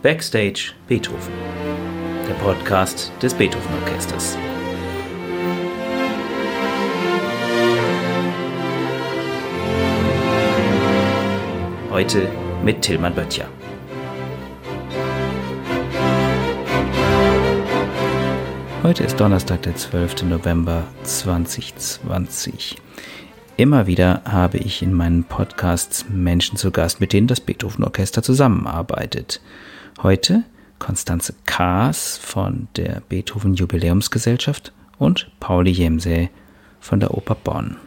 Backstage Beethoven, der Podcast des Beethoven Orchesters. Heute mit Tillmann Böttcher. Heute ist Donnerstag, der 12. November 2020. Immer wieder habe ich in meinen Podcasts Menschen zu Gast, mit denen das Beethoven Orchester zusammenarbeitet. Heute Konstanze Kaas von der Beethoven Jubiläumsgesellschaft und Pauli Jemse von der Oper Bonn.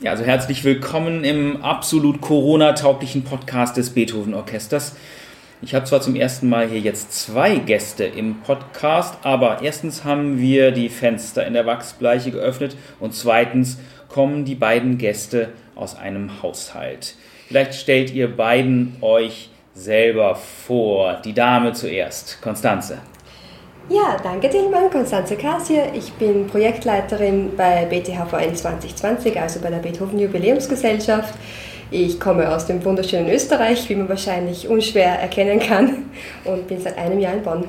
Ja, also herzlich willkommen im absolut Corona-tauglichen Podcast des Beethoven Orchesters. Ich habe zwar zum ersten Mal hier jetzt zwei Gäste im Podcast, aber erstens haben wir die Fenster in der Wachsbleiche geöffnet und zweitens kommen die beiden Gäste aus einem Haushalt. Vielleicht stellt ihr beiden euch selber vor. Die Dame zuerst, Konstanze. Ja, danke Tilman, Konstanze Kassier. Ich bin Projektleiterin bei BTHVN 2020, also bei der Beethoven Jubiläumsgesellschaft. Ich komme aus dem wunderschönen Österreich, wie man wahrscheinlich unschwer erkennen kann, und bin seit einem Jahr in Bonn.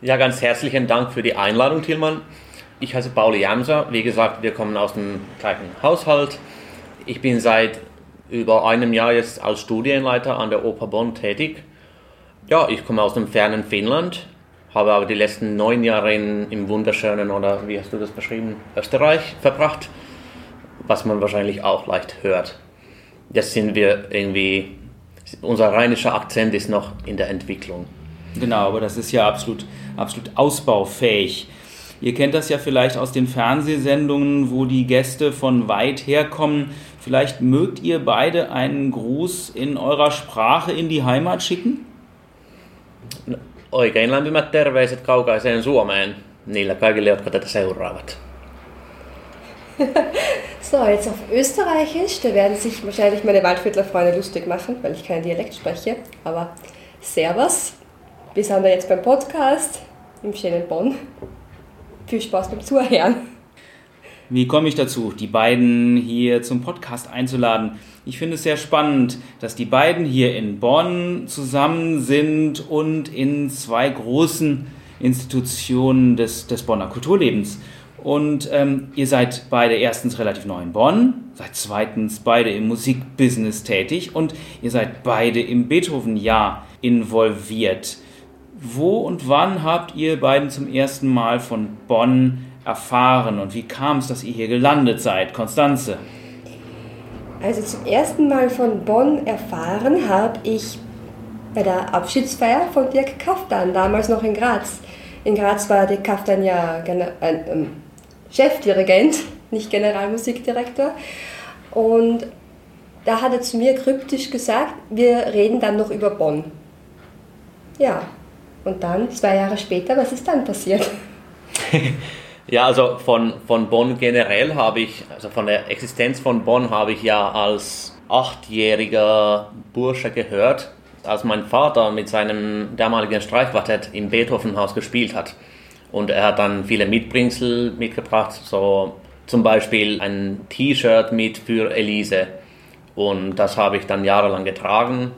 Ja, ganz herzlichen Dank für die Einladung, Tilman. Ich heiße Pauli Jamser. Wie gesagt, wir kommen aus dem gleichen Haushalt. Ich bin seit über einem Jahr jetzt als Studienleiter an der Oper Bonn tätig. Ja, ich komme aus dem fernen Finnland, habe aber die letzten neun Jahre in, im wunderschönen, oder wie hast du das beschrieben, Österreich verbracht, was man wahrscheinlich auch leicht hört. Jetzt sind wir irgendwie, unser rheinischer Akzent ist noch in der Entwicklung. Genau, aber das ist ja absolut, absolut ausbaufähig. Ihr kennt das ja vielleicht aus den Fernsehsendungen, wo die Gäste von weit her kommen. Vielleicht mögt ihr beide einen Gruß in eurer Sprache in die Heimat schicken? Oikein lämpimät terveiset kaukaiseen Suomeen niille kaikille, jotka tätä seuraavat. so, jetzt auf Österreichisch. Da werden sich wahrscheinlich meine Waldviertler Freunde lustig machen, weil ich keinen Dialekt spreche. Aber Servus. Wir sind da jetzt beim Podcast im schönen Bonn. Viel Spaß beim Zuhören. Wie komme ich dazu, die beiden hier zum Podcast einzuladen? Ich finde es sehr spannend, dass die beiden hier in Bonn zusammen sind und in zwei großen Institutionen des, des Bonner Kulturlebens. Und ähm, ihr seid beide erstens relativ neu in Bonn, seid zweitens beide im Musikbusiness tätig und ihr seid beide im Beethoven-Jahr involviert. Wo und wann habt ihr beiden zum ersten Mal von Bonn erfahren und wie kam es, dass ihr hier gelandet seid, Konstanze? Also zum ersten Mal von Bonn erfahren habe ich bei der Abschiedsfeier von Dirk Kaftan, damals noch in Graz. In Graz war Dirk Kaftan ja ein ähm, Chefdirigent, nicht Generalmusikdirektor. Und da hat er zu mir kryptisch gesagt, wir reden dann noch über Bonn. Ja, und dann, zwei Jahre später, was ist dann passiert? ja, also von, von Bonn generell habe ich, also von der Existenz von Bonn habe ich ja als achtjähriger Bursche gehört, als mein Vater mit seinem damaligen Streichquartett im Beethovenhaus gespielt hat. Und er hat dann viele Mitbringsel mitgebracht, so zum Beispiel ein T-Shirt mit für Elise. Und das habe ich dann jahrelang getragen.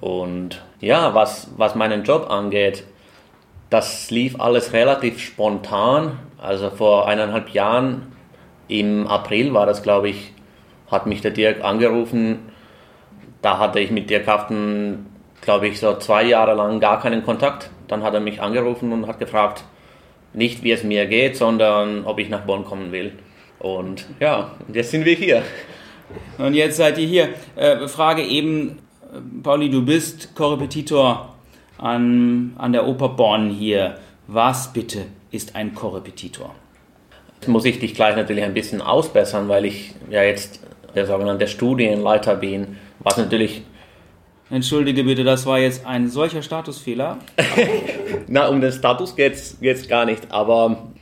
Und ja, was, was meinen Job angeht, das lief alles relativ spontan. Also vor eineinhalb Jahren, im April war das, glaube ich, hat mich der Dirk angerufen. Da hatte ich mit Dirk Haften, glaube ich, so zwei Jahre lang gar keinen Kontakt. Dann hat er mich angerufen und hat gefragt, nicht wie es mir geht, sondern ob ich nach Bonn kommen will. Und ja, jetzt sind wir hier. Und jetzt seid ihr hier. Äh, Frage eben, Pauli, du bist Korrepetitor an, an der Oper Bonn hier. Was bitte ist ein Korrepetitor? Jetzt muss ich dich gleich natürlich ein bisschen ausbessern, weil ich ja jetzt der sogenannte Studienleiter bin, was natürlich Entschuldige bitte, das war jetzt ein solcher Statusfehler. Na, um den Status geht es gar nicht, aber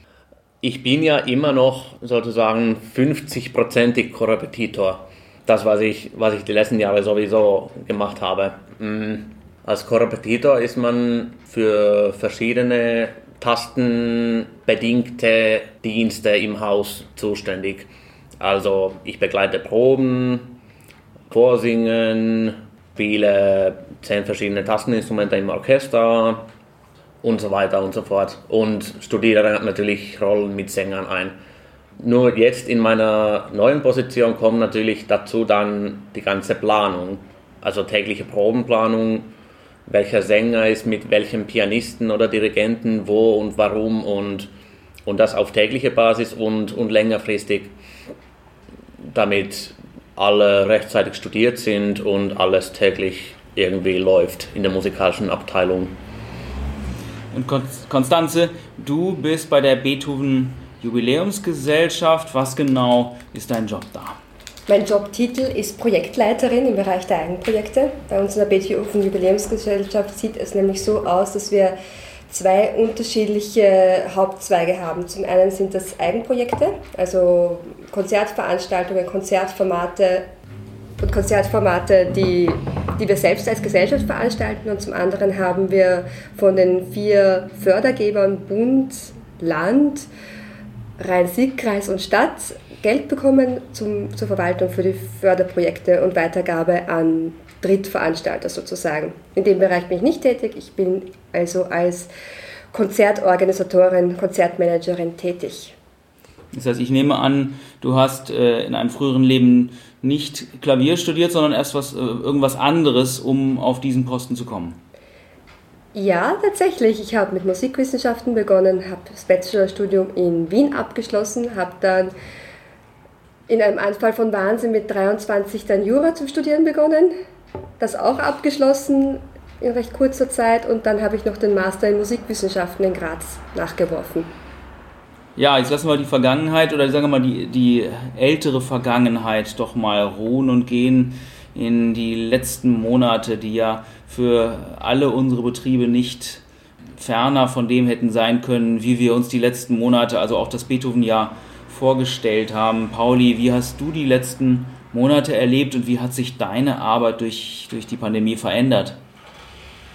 ich bin ja immer noch sozusagen 50-prozentig Korrepetitor das, was ich, was ich die letzten Jahre sowieso gemacht habe. Mm, als Korrepetitor ist man für verschiedene tastenbedingte Dienste im Haus zuständig. Also ich begleite Proben, Vorsingen, spiele zehn verschiedene Tasteninstrumente im Orchester und so weiter und so fort. Und studiere natürlich Rollen mit Sängern ein. Nur jetzt in meiner neuen Position kommt natürlich dazu dann die ganze Planung, also tägliche Probenplanung, welcher Sänger ist mit welchem Pianisten oder Dirigenten wo und warum und, und das auf tägliche Basis und, und längerfristig, damit alle rechtzeitig studiert sind und alles täglich irgendwie läuft in der musikalischen Abteilung. Und Konstanze, du bist bei der Beethoven Jubiläumsgesellschaft. Was genau ist dein Job da? Mein Jobtitel ist Projektleiterin im Bereich der Eigenprojekte. Bei uns in der Beethoven Jubiläumsgesellschaft sieht es nämlich so aus, dass wir zwei unterschiedliche Hauptzweige haben. Zum einen sind das Eigenprojekte, also Konzertveranstaltungen, Konzertformate und Konzertformate, die, die wir selbst als Gesellschaft veranstalten. Und zum anderen haben wir von den vier Fördergebern Bund, Land, Rhein-Sieg-Kreis und Stadt Geld bekommen zum, zur Verwaltung für die Förderprojekte und Weitergabe an Drittveranstalter sozusagen. In dem Bereich bin ich nicht tätig. Ich bin also als Konzertorganisatorin, Konzertmanagerin tätig. Das heißt, ich nehme an, du hast äh, in einem früheren Leben nicht Klavier studiert, sondern erst was, äh, irgendwas anderes, um auf diesen Posten zu kommen. Ja, tatsächlich. Ich habe mit Musikwissenschaften begonnen, habe das Bachelorstudium in Wien abgeschlossen, habe dann in einem Anfall von Wahnsinn mit 23 dann Jura zu studieren begonnen, das auch abgeschlossen in recht kurzer Zeit und dann habe ich noch den Master in Musikwissenschaften in Graz nachgeworfen. Ja, jetzt lassen wir die Vergangenheit oder sagen wir mal die, die ältere Vergangenheit doch mal ruhen und gehen in die letzten Monate, die ja für alle unsere Betriebe nicht ferner von dem hätten sein können, wie wir uns die letzten Monate, also auch das Beethoven-Jahr vorgestellt haben. Pauli, wie hast du die letzten Monate erlebt und wie hat sich deine Arbeit durch, durch die Pandemie verändert?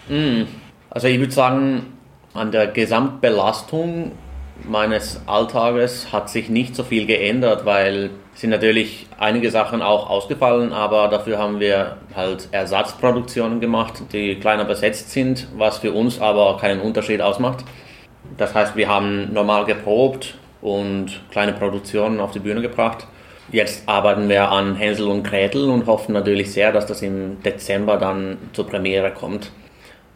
Hm, also ich würde sagen, an der Gesamtbelastung meines Alltages hat sich nicht so viel geändert, weil sind natürlich einige Sachen auch ausgefallen, aber dafür haben wir halt Ersatzproduktionen gemacht, die kleiner besetzt sind, was für uns aber keinen Unterschied ausmacht. Das heißt, wir haben normal geprobt und kleine Produktionen auf die Bühne gebracht. Jetzt arbeiten wir an Hänsel und Gretel und hoffen natürlich sehr, dass das im Dezember dann zur Premiere kommt.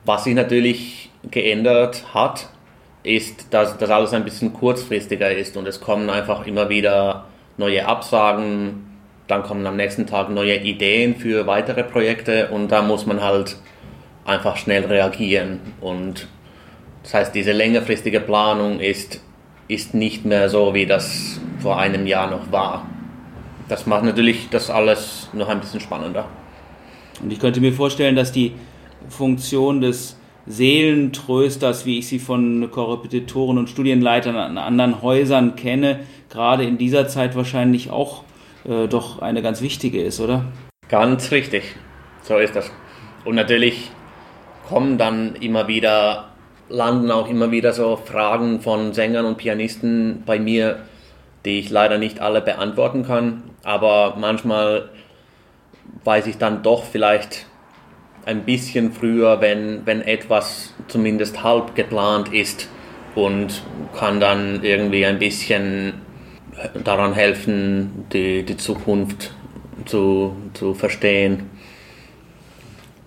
Was sich natürlich geändert hat, ist, dass das alles ein bisschen kurzfristiger ist und es kommen einfach immer wieder neue Absagen, dann kommen am nächsten Tag neue Ideen für weitere Projekte und da muss man halt einfach schnell reagieren. Und das heißt, diese längerfristige Planung ist, ist nicht mehr so, wie das vor einem Jahr noch war. Das macht natürlich das alles noch ein bisschen spannender. Und ich könnte mir vorstellen, dass die Funktion des Seelentrösters, wie ich sie von Korrepetitoren und Studienleitern an anderen Häusern kenne, gerade in dieser Zeit wahrscheinlich auch äh, doch eine ganz wichtige ist, oder? Ganz richtig, so ist das. Und natürlich kommen dann immer wieder, landen auch immer wieder so Fragen von Sängern und Pianisten bei mir, die ich leider nicht alle beantworten kann, aber manchmal weiß ich dann doch vielleicht ein bisschen früher, wenn, wenn etwas zumindest halb geplant ist und kann dann irgendwie ein bisschen daran helfen, die, die Zukunft zu, zu verstehen.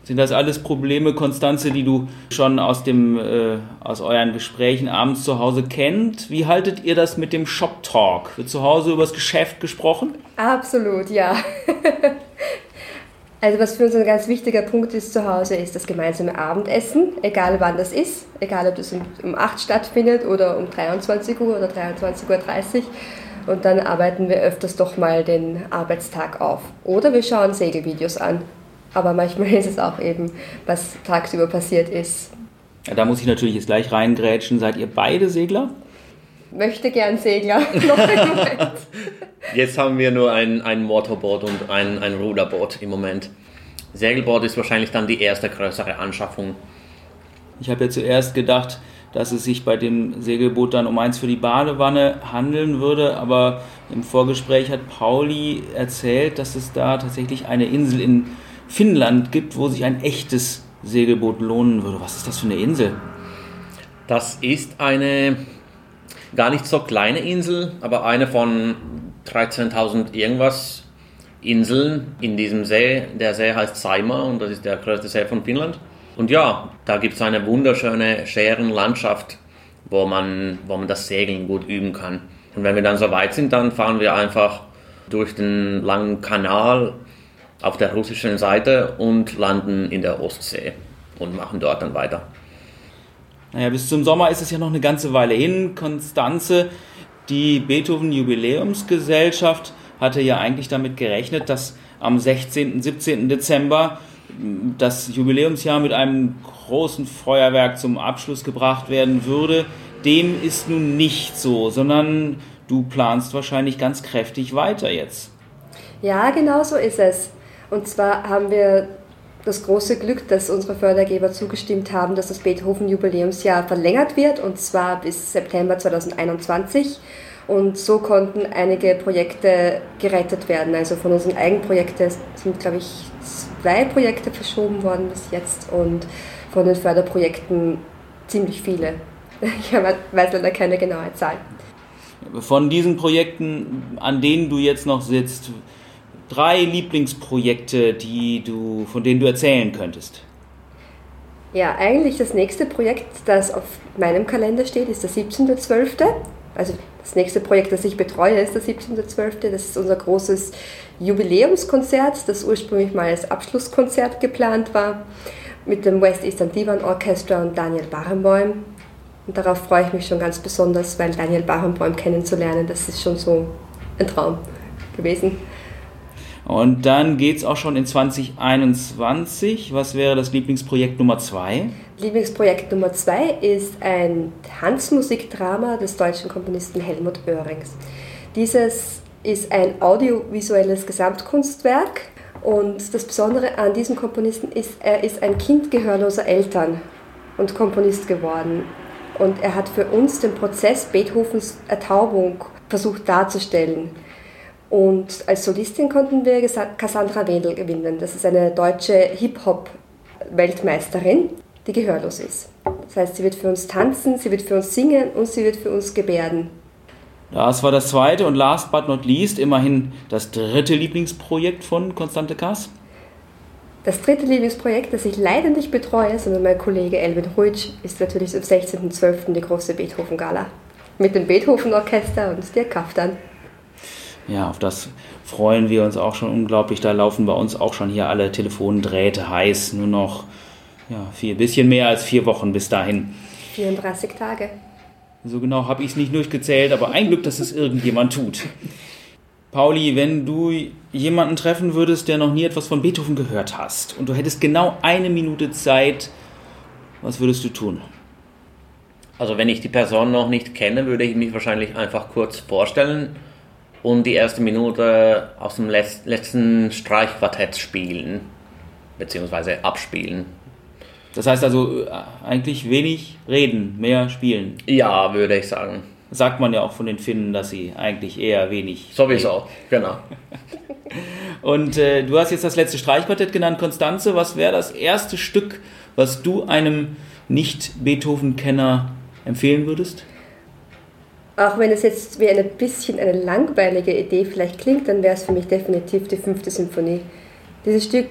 Sind das alles Probleme, Konstanze, die du schon aus, dem, äh, aus euren Gesprächen abends zu Hause kennt? Wie haltet ihr das mit dem Shop Talk? Wird zu Hause über das Geschäft gesprochen? Absolut, ja. Also was für uns ein ganz wichtiger Punkt ist zu Hause, ist das gemeinsame Abendessen, egal wann das ist, egal ob das um 8 stattfindet oder um 23 Uhr oder 23.30 Uhr. Und dann arbeiten wir öfters doch mal den Arbeitstag auf. Oder wir schauen Segelvideos an. Aber manchmal ist es auch eben, was tagsüber passiert ist. Ja, da muss ich natürlich jetzt gleich reingrätschen. Seid ihr beide Segler? Möchte gern Segler. Jetzt haben wir nur ein, ein Motorboot und ein, ein Ruderboot im Moment. Segelboot ist wahrscheinlich dann die erste größere Anschaffung. Ich habe ja zuerst gedacht, dass es sich bei dem Segelboot dann um eins für die Badewanne handeln würde, aber im Vorgespräch hat Pauli erzählt, dass es da tatsächlich eine Insel in Finnland gibt, wo sich ein echtes Segelboot lohnen würde. Was ist das für eine Insel? Das ist eine gar nicht so kleine Insel, aber eine von 13.000 irgendwas Inseln in diesem See. Der See heißt Saimaa und das ist der größte See von Finnland. Und ja, da gibt es eine wunderschöne Schärenlandschaft, wo man, wo man das Segeln gut üben kann. Und wenn wir dann so weit sind, dann fahren wir einfach durch den langen Kanal auf der russischen Seite und landen in der Ostsee und machen dort dann weiter. Naja, bis zum Sommer ist es ja noch eine ganze Weile hin. Konstanze, die Beethoven-Jubiläumsgesellschaft, hatte ja eigentlich damit gerechnet, dass am 16. 17. Dezember das Jubiläumsjahr mit einem großen Feuerwerk zum Abschluss gebracht werden würde. Dem ist nun nicht so, sondern du planst wahrscheinlich ganz kräftig weiter jetzt. Ja, genau so ist es. Und zwar haben wir das große Glück, dass unsere Fördergeber zugestimmt haben, dass das Beethoven-Jubiläumsjahr verlängert wird, und zwar bis September 2021. Und so konnten einige Projekte gerettet werden. Also von unseren Eigenprojekten sind, glaube ich, zwei Projekte verschoben worden bis jetzt und von den Förderprojekten ziemlich viele. Ich weiß leider keine genaue Zahl. Von diesen Projekten, an denen du jetzt noch sitzt, drei Lieblingsprojekte, die du, von denen du erzählen könntest. Ja, eigentlich das nächste Projekt, das auf meinem Kalender steht, ist der 17.12. Also das nächste Projekt, das ich betreue, ist der 17.12. Das ist unser großes Jubiläumskonzert, das ursprünglich mal als Abschlusskonzert geplant war, mit dem West Eastern Divan Orchestra und Daniel Barenboim. Und darauf freue ich mich schon ganz besonders, weil Daniel Barenboim kennenzulernen, das ist schon so ein Traum gewesen. Und dann geht es auch schon in 2021. Was wäre das Lieblingsprojekt Nummer zwei? Lieblingsprojekt Nummer zwei ist ein Tanzmusikdrama des deutschen Komponisten Helmut Oerings. Dieses ist ein audiovisuelles Gesamtkunstwerk und das Besondere an diesem Komponisten ist, er ist ein Kind gehörloser Eltern und Komponist geworden. Und er hat für uns den Prozess Beethovens Ertaubung versucht darzustellen. Und als Solistin konnten wir Cassandra Wedel gewinnen. Das ist eine deutsche Hip-Hop-Weltmeisterin, die gehörlos ist. Das heißt, sie wird für uns tanzen, sie wird für uns singen und sie wird für uns gebärden. Das war das zweite und last but not least immerhin das dritte Lieblingsprojekt von Konstante Kass. Das dritte Lieblingsprojekt, das ich leider nicht betreue, sondern mein Kollege Elvin Ruitsch, ist natürlich am 16.12. die große Beethoven-Gala. Mit dem Beethoven-Orchester und der Kaftan ja, auf das freuen wir uns auch schon unglaublich. Da laufen bei uns auch schon hier alle Telefondrähte heiß. Nur noch ja, vier, bisschen mehr als vier Wochen bis dahin. 34 Tage. So genau habe ich es nicht durchgezählt, aber ein Glück, dass es irgendjemand tut. Pauli, wenn du jemanden treffen würdest, der noch nie etwas von Beethoven gehört hast und du hättest genau eine Minute Zeit, was würdest du tun? Also wenn ich die Person noch nicht kenne, würde ich mich wahrscheinlich einfach kurz vorstellen und die erste Minute aus dem letzten Streichquartett spielen, beziehungsweise abspielen. Das heißt also äh, eigentlich wenig reden, mehr spielen. Ja, würde ich sagen. Sagt man ja auch von den Finnen, dass sie eigentlich eher wenig. Sowieso, reden. genau. Und äh, du hast jetzt das letzte Streichquartett genannt, Konstanze. Was wäre das erste Stück, was du einem Nicht-Beethoven-Kenner empfehlen würdest? Auch wenn es jetzt wie ein bisschen eine langweilige Idee vielleicht klingt, dann wäre es für mich definitiv die fünfte Symphonie. Dieses Stück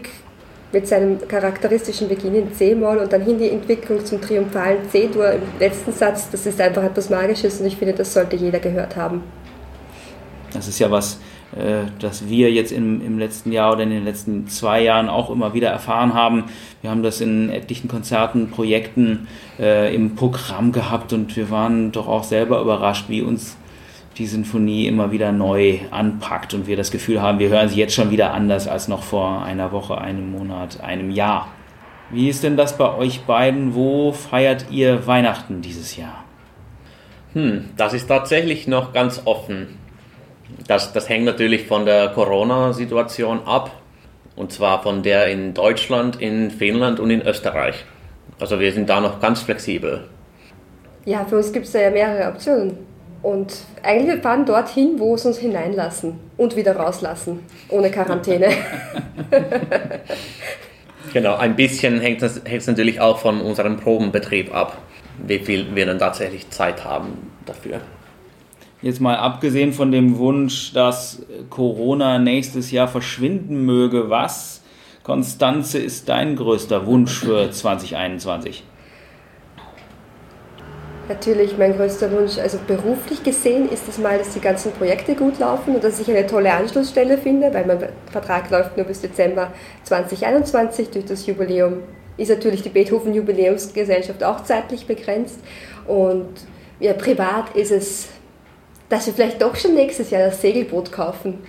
mit seinem charakteristischen Beginn in C-Moll und dann hin die Entwicklung zum triumphalen C-Dur im letzten Satz, das ist einfach etwas Magisches und ich finde, das sollte jeder gehört haben. Das ist ja was, äh, das wir jetzt im, im letzten Jahr oder in den letzten zwei Jahren auch immer wieder erfahren haben. Wir haben das in etlichen Konzerten, Projekten äh, im Programm gehabt und wir waren doch auch selber überrascht, wie uns die Sinfonie immer wieder neu anpackt und wir das Gefühl haben, wir hören sie jetzt schon wieder anders als noch vor einer Woche, einem Monat, einem Jahr. Wie ist denn das bei euch beiden? Wo feiert ihr Weihnachten dieses Jahr? Hm, das ist tatsächlich noch ganz offen. Das, das hängt natürlich von der Corona-Situation ab. Und zwar von der in Deutschland, in Finnland und in Österreich. Also wir sind da noch ganz flexibel. Ja, für uns gibt es ja mehrere Optionen. Und eigentlich wir fahren dorthin, wo es uns hineinlassen und wieder rauslassen ohne Quarantäne. genau, ein bisschen hängt es natürlich auch von unserem Probenbetrieb ab, wie viel wir dann tatsächlich Zeit haben dafür. Jetzt mal abgesehen von dem Wunsch, dass Corona nächstes Jahr verschwinden möge, was, Konstanze, ist dein größter Wunsch für 2021? Natürlich mein größter Wunsch, also beruflich gesehen ist es mal, dass die ganzen Projekte gut laufen und dass ich eine tolle Anschlussstelle finde, weil mein Vertrag läuft nur bis Dezember 2021 durch das Jubiläum. Ist natürlich die Beethoven Jubiläumsgesellschaft auch zeitlich begrenzt und ja, privat ist es, dass wir vielleicht doch schon nächstes Jahr das Segelboot kaufen.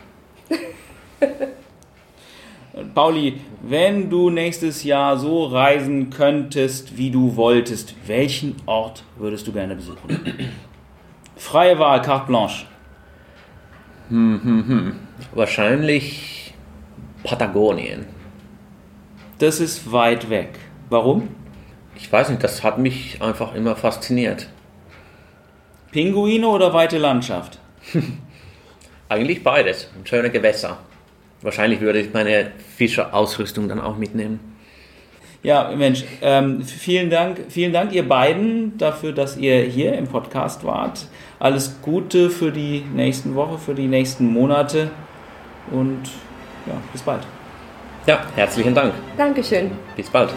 Pauli, wenn du nächstes Jahr so reisen könntest, wie du wolltest, welchen Ort würdest du gerne besuchen? Freie Wahl, carte blanche. Hm, hm, hm. Wahrscheinlich Patagonien. Das ist weit weg. Warum? Ich weiß nicht, das hat mich einfach immer fasziniert. Pinguine oder weite Landschaft? Eigentlich beides. Schöne Gewässer. Wahrscheinlich würde ich meine Fischerausrüstung dann auch mitnehmen. Ja, Mensch, ähm, vielen Dank, vielen Dank ihr beiden dafür, dass ihr hier im Podcast wart. Alles Gute für die nächsten Woche, für die nächsten Monate und ja, bis bald. Ja, herzlichen Dank. Dankeschön. Bis bald.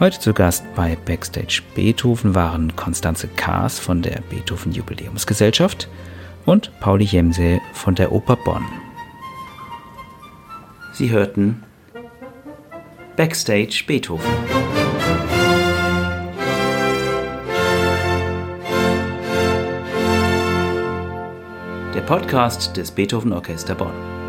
Heute zu Gast bei Backstage Beethoven waren Konstanze Kaas von der Beethoven Jubiläumsgesellschaft und Pauli Jemse von der Oper Bonn. Sie hörten Backstage Beethoven. Der Podcast des Beethoven Orchester Bonn.